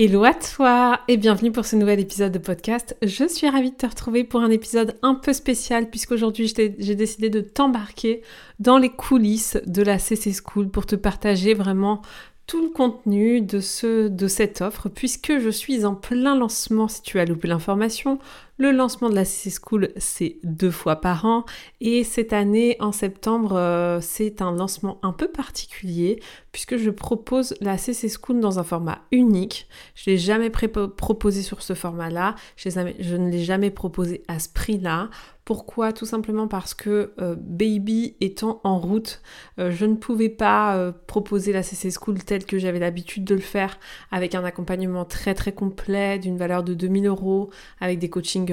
Hello à toi et bienvenue pour ce nouvel épisode de podcast. Je suis ravie de te retrouver pour un épisode un peu spécial puisqu'aujourd'hui j'ai décidé de t'embarquer dans les coulisses de la CC School pour te partager vraiment tout le contenu de, ce, de cette offre puisque je suis en plein lancement si tu as loupé l'information. Le lancement de la CC School, c'est deux fois par an et cette année, en septembre, euh, c'est un lancement un peu particulier puisque je propose la CC School dans un format unique. Je ne l'ai jamais proposé sur ce format-là, je, je ne l'ai jamais proposé à ce prix-là. Pourquoi? Tout simplement parce que euh, Baby étant en route, euh, je ne pouvais pas proposer la CC School telle que j'avais l'habitude de le faire, avec un accompagnement très très complet, d'une valeur de 2000 euros, avec des coachings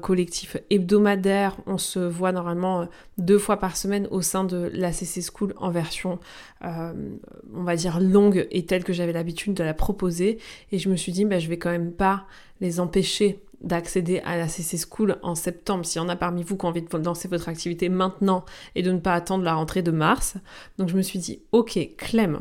collectifs hebdomadaires. On se voit normalement deux fois par semaine au sein de la CC School en version, on va dire, longue et telle que j'avais l'habitude de la proposer. Et je me suis dit, bah, je vais quand même pas les empêcher d'accéder à la CC School en septembre, s'il y en a parmi vous qui ont envie de lancer votre activité maintenant et de ne pas attendre la rentrée de mars. Donc je me suis dit, ok, Clem,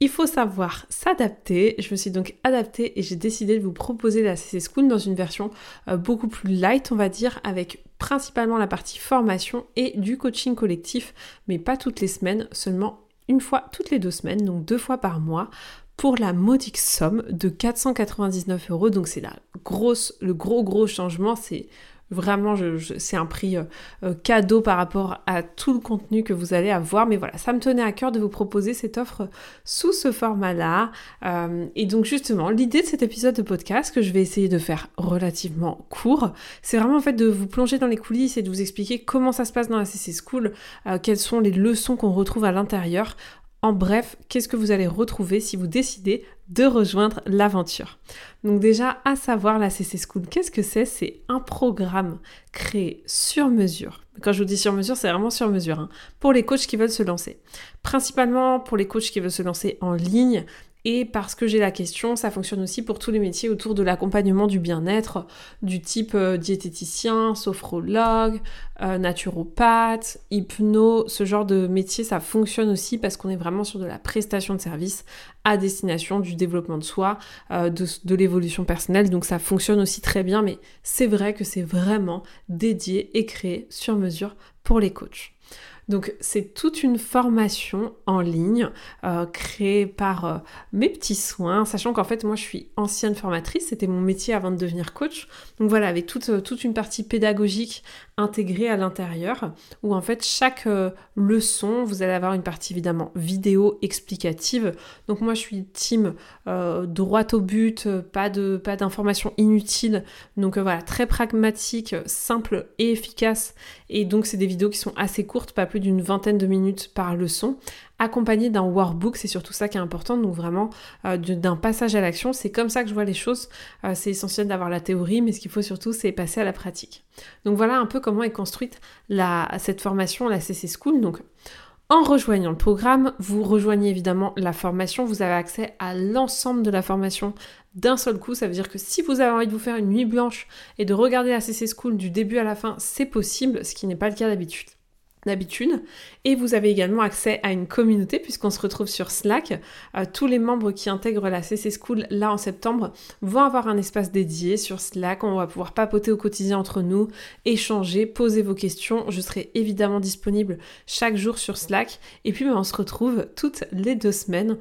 il faut savoir s'adapter. Je me suis donc adaptée et j'ai décidé de vous proposer la CC School dans une version euh, beaucoup plus light, on va dire, avec principalement la partie formation et du coaching collectif, mais pas toutes les semaines, seulement une fois toutes les deux semaines, donc deux fois par mois, pour la modique somme de 499 euros. Donc c'est la grosse, le gros gros changement. Vraiment, c'est un prix euh, euh, cadeau par rapport à tout le contenu que vous allez avoir. Mais voilà, ça me tenait à cœur de vous proposer cette offre sous ce format-là. Euh, et donc justement, l'idée de cet épisode de podcast que je vais essayer de faire relativement court, c'est vraiment en fait de vous plonger dans les coulisses et de vous expliquer comment ça se passe dans la CC School, quelles sont les leçons qu'on retrouve à l'intérieur en bref, qu'est-ce que vous allez retrouver si vous décidez de rejoindre l'aventure? Donc déjà, à savoir la CC School, qu'est-ce que c'est? C'est un programme créé sur mesure. Quand je vous dis sur mesure, c'est vraiment sur mesure, hein, pour les coachs qui veulent se lancer. Principalement pour les coachs qui veulent se lancer en ligne, et parce que j'ai la question, ça fonctionne aussi pour tous les métiers autour de l'accompagnement du bien-être, du type euh, diététicien, sophrologue, euh, naturopathe, hypno, ce genre de métier, ça fonctionne aussi parce qu'on est vraiment sur de la prestation de service à destination du développement de soi, euh, de, de l'évolution personnelle. Donc ça fonctionne aussi très bien, mais c'est vrai que c'est vraiment dédié et créé sur mesure pour les coachs. Donc c'est toute une formation en ligne euh, créée par euh, mes petits soins, sachant qu'en fait moi je suis ancienne formatrice, c'était mon métier avant de devenir coach. Donc voilà, avec toute, euh, une partie pédagogique intégrée à l'intérieur, où en fait chaque leçon, vous allez avoir une partie évidemment vidéo explicative. Donc moi je suis team droit au but, pas de pas d'informations inutiles. Donc voilà, très pragmatique, simple et efficace. Et donc c'est des vidéos qui sont assez courtes, pas plus d'une vingtaine de minutes par leçon, accompagné d'un workbook, c'est surtout ça qui est important, donc vraiment euh, d'un passage à l'action. C'est comme ça que je vois les choses. Euh, c'est essentiel d'avoir la théorie, mais ce qu'il faut surtout, c'est passer à la pratique. Donc voilà un peu comment est construite cette formation, la CC School. Donc en rejoignant le programme, vous rejoignez évidemment la formation, vous avez accès à l'ensemble de la formation d'un seul coup. Ça veut dire que si vous avez envie de vous faire une nuit blanche et de regarder la CC School du début à la fin, c'est possible, ce qui n'est pas le cas d'habitude d'habitude. Et vous avez également accès à une communauté puisqu'on se retrouve sur Slack. Euh, tous les membres qui intègrent la CC School là en septembre vont avoir un espace dédié sur Slack. On va pouvoir papoter au quotidien entre nous, échanger, poser vos questions. Je serai évidemment disponible chaque jour sur Slack. Et puis ben, on se retrouve toutes les deux semaines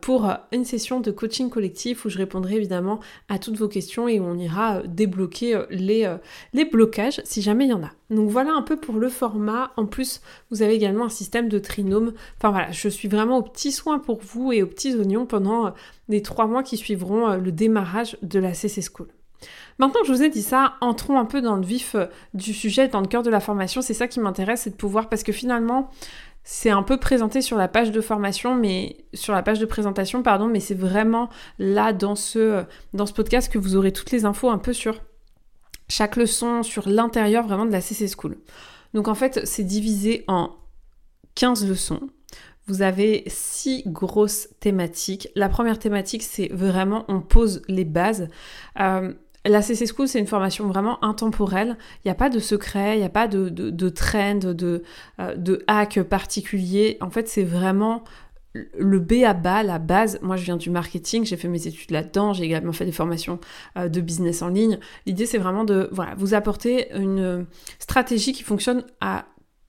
pour une session de coaching collectif où je répondrai évidemment à toutes vos questions et où on ira euh, débloquer euh, les, les blocages si jamais il y en a. Donc voilà un peu pour le format. En plus, vous avez également un système de trinôme. Enfin voilà, je suis vraiment aux petits soins pour vous et aux petits oignons pendant les trois mois qui suivront le démarrage de la CC School. Maintenant que je vous ai dit ça, entrons un peu dans le vif du sujet, dans le cœur de la formation. C'est ça qui m'intéresse, c'est de pouvoir, parce que finalement, c'est un peu présenté sur la page de formation, mais sur la page de présentation, pardon, mais c'est vraiment là dans ce, dans ce podcast que vous aurez toutes les infos un peu sur chaque leçon sur l'intérieur vraiment de la CC School. Donc en fait, c'est divisé en 15 leçons. Vous avez six grosses thématiques. La première thématique, c'est vraiment, on pose les bases. Euh, la CC School, c'est une formation vraiment intemporelle. Il n'y a pas de secret, il n'y a pas de, trend, de, euh, de hack particulier. En fait, c'est vraiment le B à bas, la base, moi je viens du marketing, j'ai fait mes études là-dedans, j'ai également fait des formations euh, de business en ligne. L'idée c'est vraiment de vous apporter une stratégie qui fonctionne à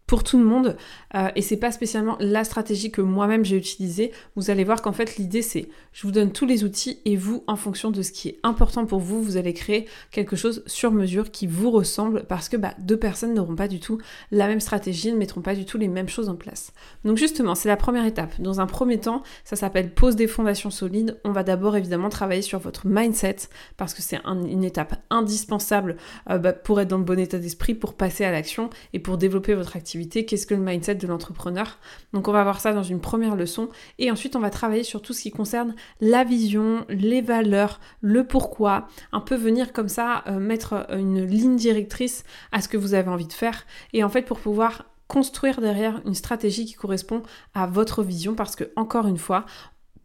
pour tout le monde euh, et c'est pas spécialement la stratégie que moi-même j'ai utilisée. Vous allez voir qu'en fait l'idée c'est je vous donne tous les outils et vous en fonction de ce qui est important pour vous, vous allez créer quelque chose sur mesure qui vous ressemble parce que bah, deux personnes n'auront pas du tout la même stratégie, ne mettront pas du tout les mêmes choses en place. Donc justement, c'est la première étape. Dans un premier temps, ça s'appelle pose des fondations solides. On va d'abord évidemment travailler sur votre mindset parce que c'est une étape indispensable euh, bah, pour être dans le bon état d'esprit, pour passer à l'action et pour développer votre activité qu'est-ce que le mindset de l'entrepreneur. Donc on va voir ça dans une première leçon et ensuite on va travailler sur tout ce qui concerne la vision, les valeurs, le pourquoi, un peu venir comme ça euh, mettre une ligne directrice à ce que vous avez envie de faire et en fait pour pouvoir construire derrière une stratégie qui correspond à votre vision parce que encore une fois,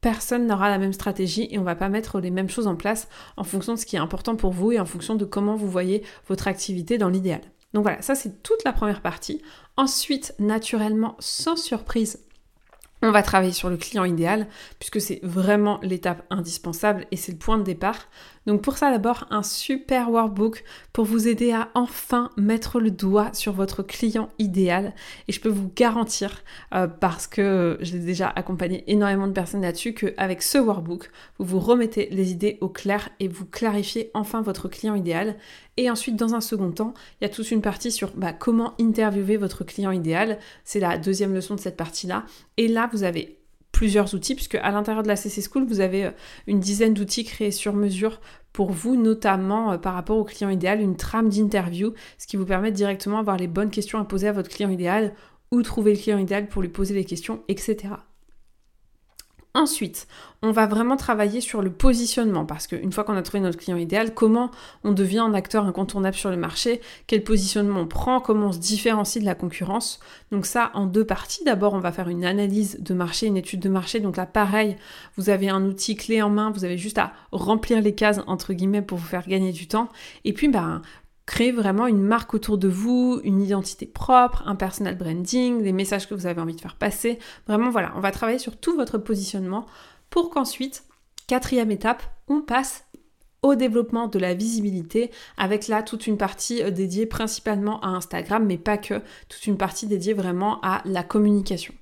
personne n'aura la même stratégie et on va pas mettre les mêmes choses en place en fonction de ce qui est important pour vous et en fonction de comment vous voyez votre activité dans l'idéal. Donc voilà, ça c'est toute la première partie. Ensuite, naturellement, sans surprise, on va travailler sur le client idéal, puisque c'est vraiment l'étape indispensable et c'est le point de départ. Donc pour ça d'abord un super workbook pour vous aider à enfin mettre le doigt sur votre client idéal. Et je peux vous garantir, euh, parce que j'ai déjà accompagné énormément de personnes là-dessus, qu'avec ce workbook, vous vous remettez les idées au clair et vous clarifiez enfin votre client idéal. Et ensuite, dans un second temps, il y a toute une partie sur bah, comment interviewer votre client idéal. C'est la deuxième leçon de cette partie-là. Et là, vous avez plusieurs outils, puisque à l'intérieur de la CC School, vous avez euh, une dizaine d'outils créés sur mesure pour vous, notamment euh, par rapport au client idéal, une trame d'interview, ce qui vous permet directement d'avoir les bonnes questions à poser à votre client idéal, où trouver le client idéal pour lui poser les questions, etc. Ensuite, on va vraiment travailler sur le positionnement parce qu'une fois qu'on a trouvé notre client idéal, comment on devient un acteur incontournable sur le marché, quel positionnement on prend, comment on se différencie de la concurrence. Donc ça en deux parties. D'abord, on va faire une analyse de marché, une étude de marché. Donc là, pareil, vous avez un outil clé en main, vous avez juste à remplir les cases entre guillemets pour vous faire gagner du temps. Et puis, ben, créer vraiment une marque autour de vous, une identité propre, un personal branding, des messages que vous avez envie de faire passer. Vraiment, voilà, on va travailler sur tout votre positionnement pour qu'ensuite, quatrième étape, on passe au développement de la visibilité, avec là toute une partie euh, dédiée principalement à Instagram, mais pas que, toute une partie dédiée vraiment à la communication.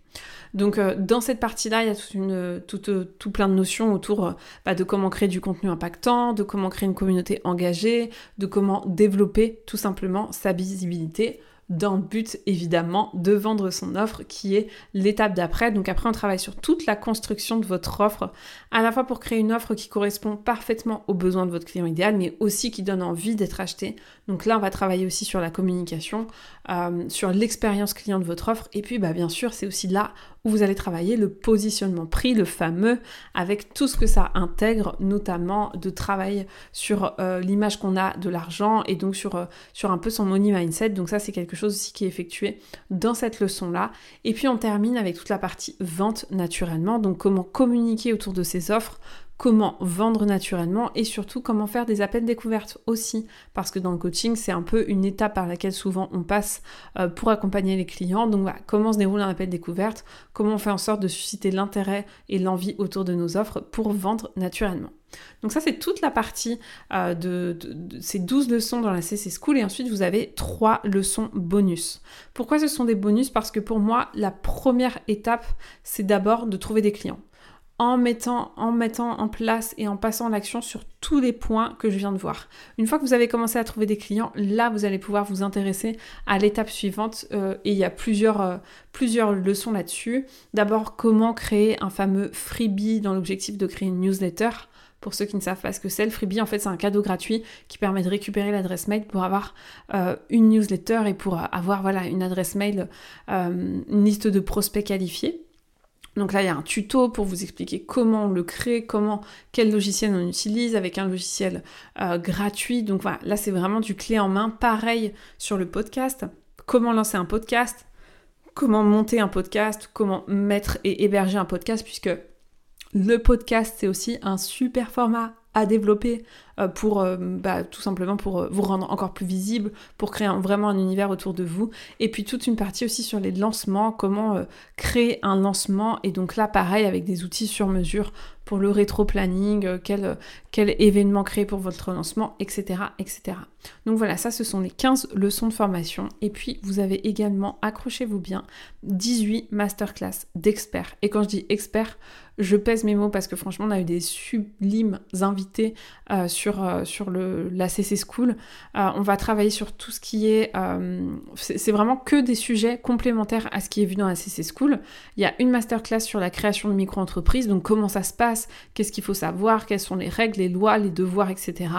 Donc euh, dans cette partie-là, il y a toute une, tout, plein de notions autour euh, bah, de comment créer du contenu impactant, de comment créer une communauté engagée, de comment développer tout simplement sa visibilité d'un but évidemment de vendre son offre qui est l'étape d'après. Donc après on travaille sur toute la construction de votre offre, à la fois pour créer une offre qui correspond parfaitement aux besoins de votre client idéal, mais aussi qui donne envie d'être acheté. Donc là on va travailler aussi sur la communication, euh, sur l'expérience client de votre offre, et puis bah, bien sûr c'est aussi là où vous allez travailler le positionnement prix, le fameux, avec tout ce que ça intègre, notamment de travail sur euh, l'image qu'on a de l'argent et donc sur, euh, sur un peu son money mindset. Donc ça c'est quelque chose aussi qui est effectué dans cette leçon-là. Et puis on termine avec toute la partie vente naturellement, donc comment communiquer autour de ces offres, comment vendre naturellement et surtout comment faire des appels découvertes aussi. Parce que dans le coaching c'est un peu une étape par laquelle souvent on passe euh, pour accompagner les clients. Donc voilà comment se déroule un appel découverte? Comment on fait en sorte de susciter l'intérêt et l'envie autour de nos offres pour vendre naturellement? Donc ça c'est toute la partie euh, de, de, ces 12 leçons dans la CC School. Et ensuite vous avez trois leçons bonus. Pourquoi ce sont des bonus? Parce que pour moi la première étape c'est d'abord de trouver des clients en mettant, en place et en passant l'action sur tous les points que je viens de voir. Une fois que vous avez commencé à trouver des clients, là vous allez pouvoir vous intéresser à l'étape suivante euh, et il y a plusieurs, euh, plusieurs leçons là-dessus. D'abord, comment créer un fameux freebie dans l'objectif de créer une newsletter. Pour ceux qui ne savent pas ce que c'est, le freebie, en fait, c'est un cadeau gratuit qui permet de récupérer l'adresse mail pour avoir euh, une newsletter et pour avoir voilà, une adresse mail, une liste de prospects qualifiés. Donc là, il y a un tuto pour vous expliquer comment on le crée, comment, quel logiciel on utilise avec un logiciel euh, gratuit. Donc voilà, là, c'est vraiment du clé en main. Pareil sur le podcast. Comment lancer un podcast, comment monter un podcast, comment mettre et héberger un podcast, puisque le podcast, c'est aussi un super format à développer pour euh, bah, tout simplement pour euh, vous rendre encore plus visible, pour créer vraiment un univers autour de vous. Et puis toute une partie aussi sur les lancements, comment créer un lancement. Et donc là, pareil, avec des outils sur mesure pour le rétro-planning, quel, quel événement créer pour votre lancement, etc., etc. Donc voilà, ça ce sont les 15 leçons de formation. Et puis vous avez également, accrochez-vous bien, 18 masterclass d'experts. Et quand je dis experts, je pèse mes mots parce que franchement, on a eu des sublimes invités sur euh, sur, le, la CC School. Euh, on va travailler sur tout ce qui est... Euh, c'est vraiment que des sujets complémentaires à ce qui est vu dans la CC School. Il y a une masterclass sur la création de micro-entreprises, donc comment ça se passe, qu'est-ce qu'il faut savoir, quelles sont les règles, les lois, les devoirs, etc.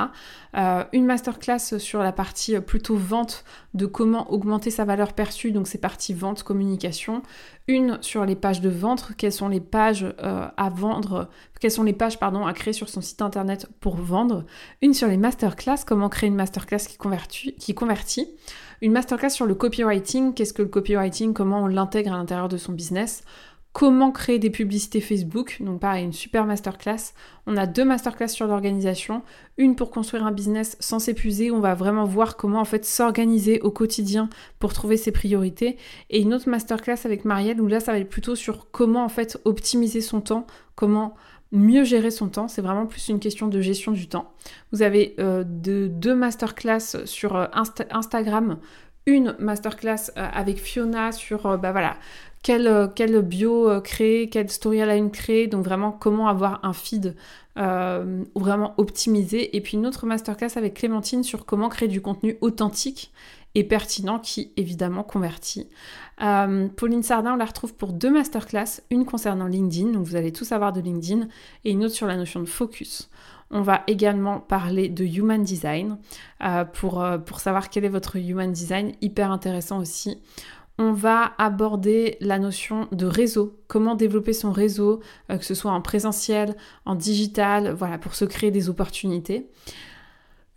une masterclass sur la partie plutôt vente, de comment augmenter sa valeur perçue, donc c'est partie vente, communication. Une sur les pages de vente, quelles sont les pages à vendre, quelles sont les pages pardon, à créer sur son site internet pour vendre. Une sur les masterclass, comment créer une masterclass qui convertit, qui convertit, une masterclass sur le copywriting, qu'est-ce que le copywriting, comment on l'intègre à l'intérieur de son business, comment créer des publicités Facebook, donc pareil, une super masterclass. On a deux masterclass sur l'organisation, une pour construire un business sans s'épuiser, on va vraiment voir comment en fait s'organiser au quotidien pour trouver ses priorités, et une autre masterclass avec Marielle où là ça va être plutôt sur comment en fait optimiser son temps, comment mieux gérer son temps. C'est vraiment plus une question de gestion du temps. Vous avez euh, deux masterclass sur euh, Instagram, une masterclass euh, avec Fiona sur bah voilà bio créer, quelle storyline créer, donc vraiment comment avoir un feed vraiment optimisé. Et puis une autre masterclass avec Clémentine sur comment créer du contenu authentique et pertinent qui évidemment convertit. Euh, Pauline Sardin, on la retrouve pour deux masterclass, une concernant LinkedIn, donc vous allez tout savoir de LinkedIn, et une autre sur la notion de focus. On va également parler de Human Design euh, pour, euh, pour savoir quel est votre Human Design, hyper intéressant aussi. On va aborder la notion de réseau, comment développer son réseau, que ce soit en présentiel, en digital, voilà, pour se créer des opportunités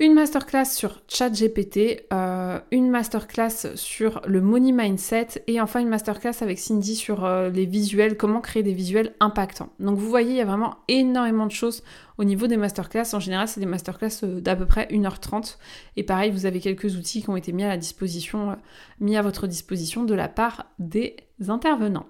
une masterclass sur ChatGPT, euh, une masterclass sur le money mindset et enfin une masterclass avec Cindy sur euh, les visuels, comment créer des visuels impactants. Donc vous voyez, il y a vraiment énormément de choses au niveau des masterclass. En général, c'est des masterclass euh, d'à peu près 1h30 et pareil, vous avez quelques outils qui ont été mis à la disposition, mis à votre disposition de la part des intervenants.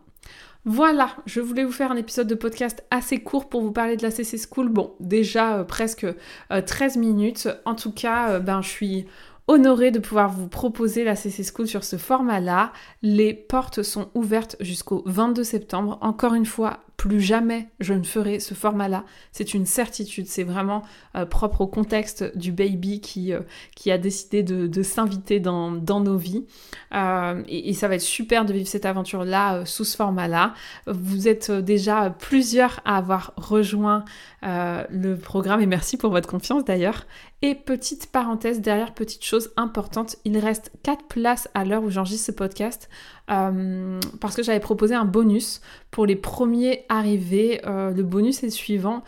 Voilà, je voulais vous faire un épisode de podcast assez court pour vous parler de la CC School. Bon, déjà euh, presque 13 euh, minutes. En tout cas, euh, ben, je suis honorée de pouvoir vous proposer la CC School sur ce format-là. Les portes sont ouvertes jusqu'au 22 septembre. Encore une fois, plus jamais je ne ferai ce format-là. C'est une certitude, c'est vraiment euh, propre au contexte du baby qui, euh, a décidé de, s'inviter dans, nos vies. Euh, et, ça va être super de vivre cette aventure-là sous ce format-là. Vous êtes déjà plusieurs à avoir rejoint le programme et merci pour votre confiance d'ailleurs. Et petite parenthèse, derrière petite chose importante, il reste 4 places à l'heure où j'enregistre ce podcast. Euh, parce que j'avais proposé un bonus pour les premiers arrivés. Euh, le bonus est suivant.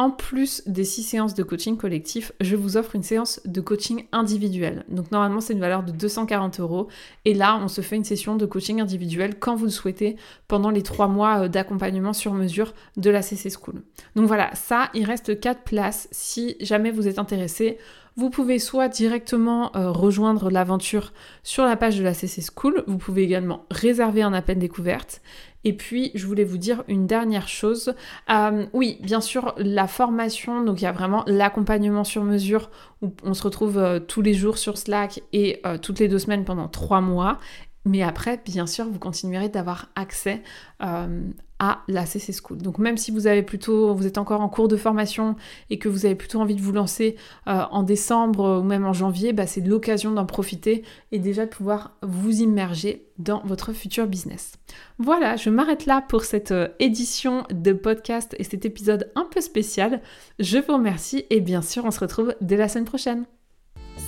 En plus des six séances de coaching collectif, je vous offre une séance de coaching individuel. Donc normalement c'est une valeur de 240 euros. Et là on se fait une session de coaching individuel quand vous le souhaitez pendant les trois mois euh, d'accompagnement sur mesure de la CC School. Donc voilà, ça il reste 4 places si jamais vous êtes intéressé. Vous pouvez soit directement euh, rejoindre l'aventure sur la page de la CC School, vous pouvez également réserver un appel découverte. Et puis, je voulais vous dire une dernière chose. Euh, oui, bien sûr, la formation, donc il y a vraiment l'accompagnement sur mesure où on se retrouve euh, tous les jours sur Slack et toutes les deux semaines pendant trois mois. Mais après, bien sûr, vous continuerez d'avoir accès à la CC School. Donc même si vous avez plutôt, vous êtes encore en cours de formation et que vous avez plutôt envie de vous lancer euh, en décembre ou même en janvier, bah, c'est l'occasion d'en profiter et déjà de pouvoir vous immerger dans votre futur business. Voilà, je m'arrête là pour cette euh, édition de podcast et cet épisode un peu spécial. Je vous remercie et bien sûr on se retrouve dès la semaine prochaine.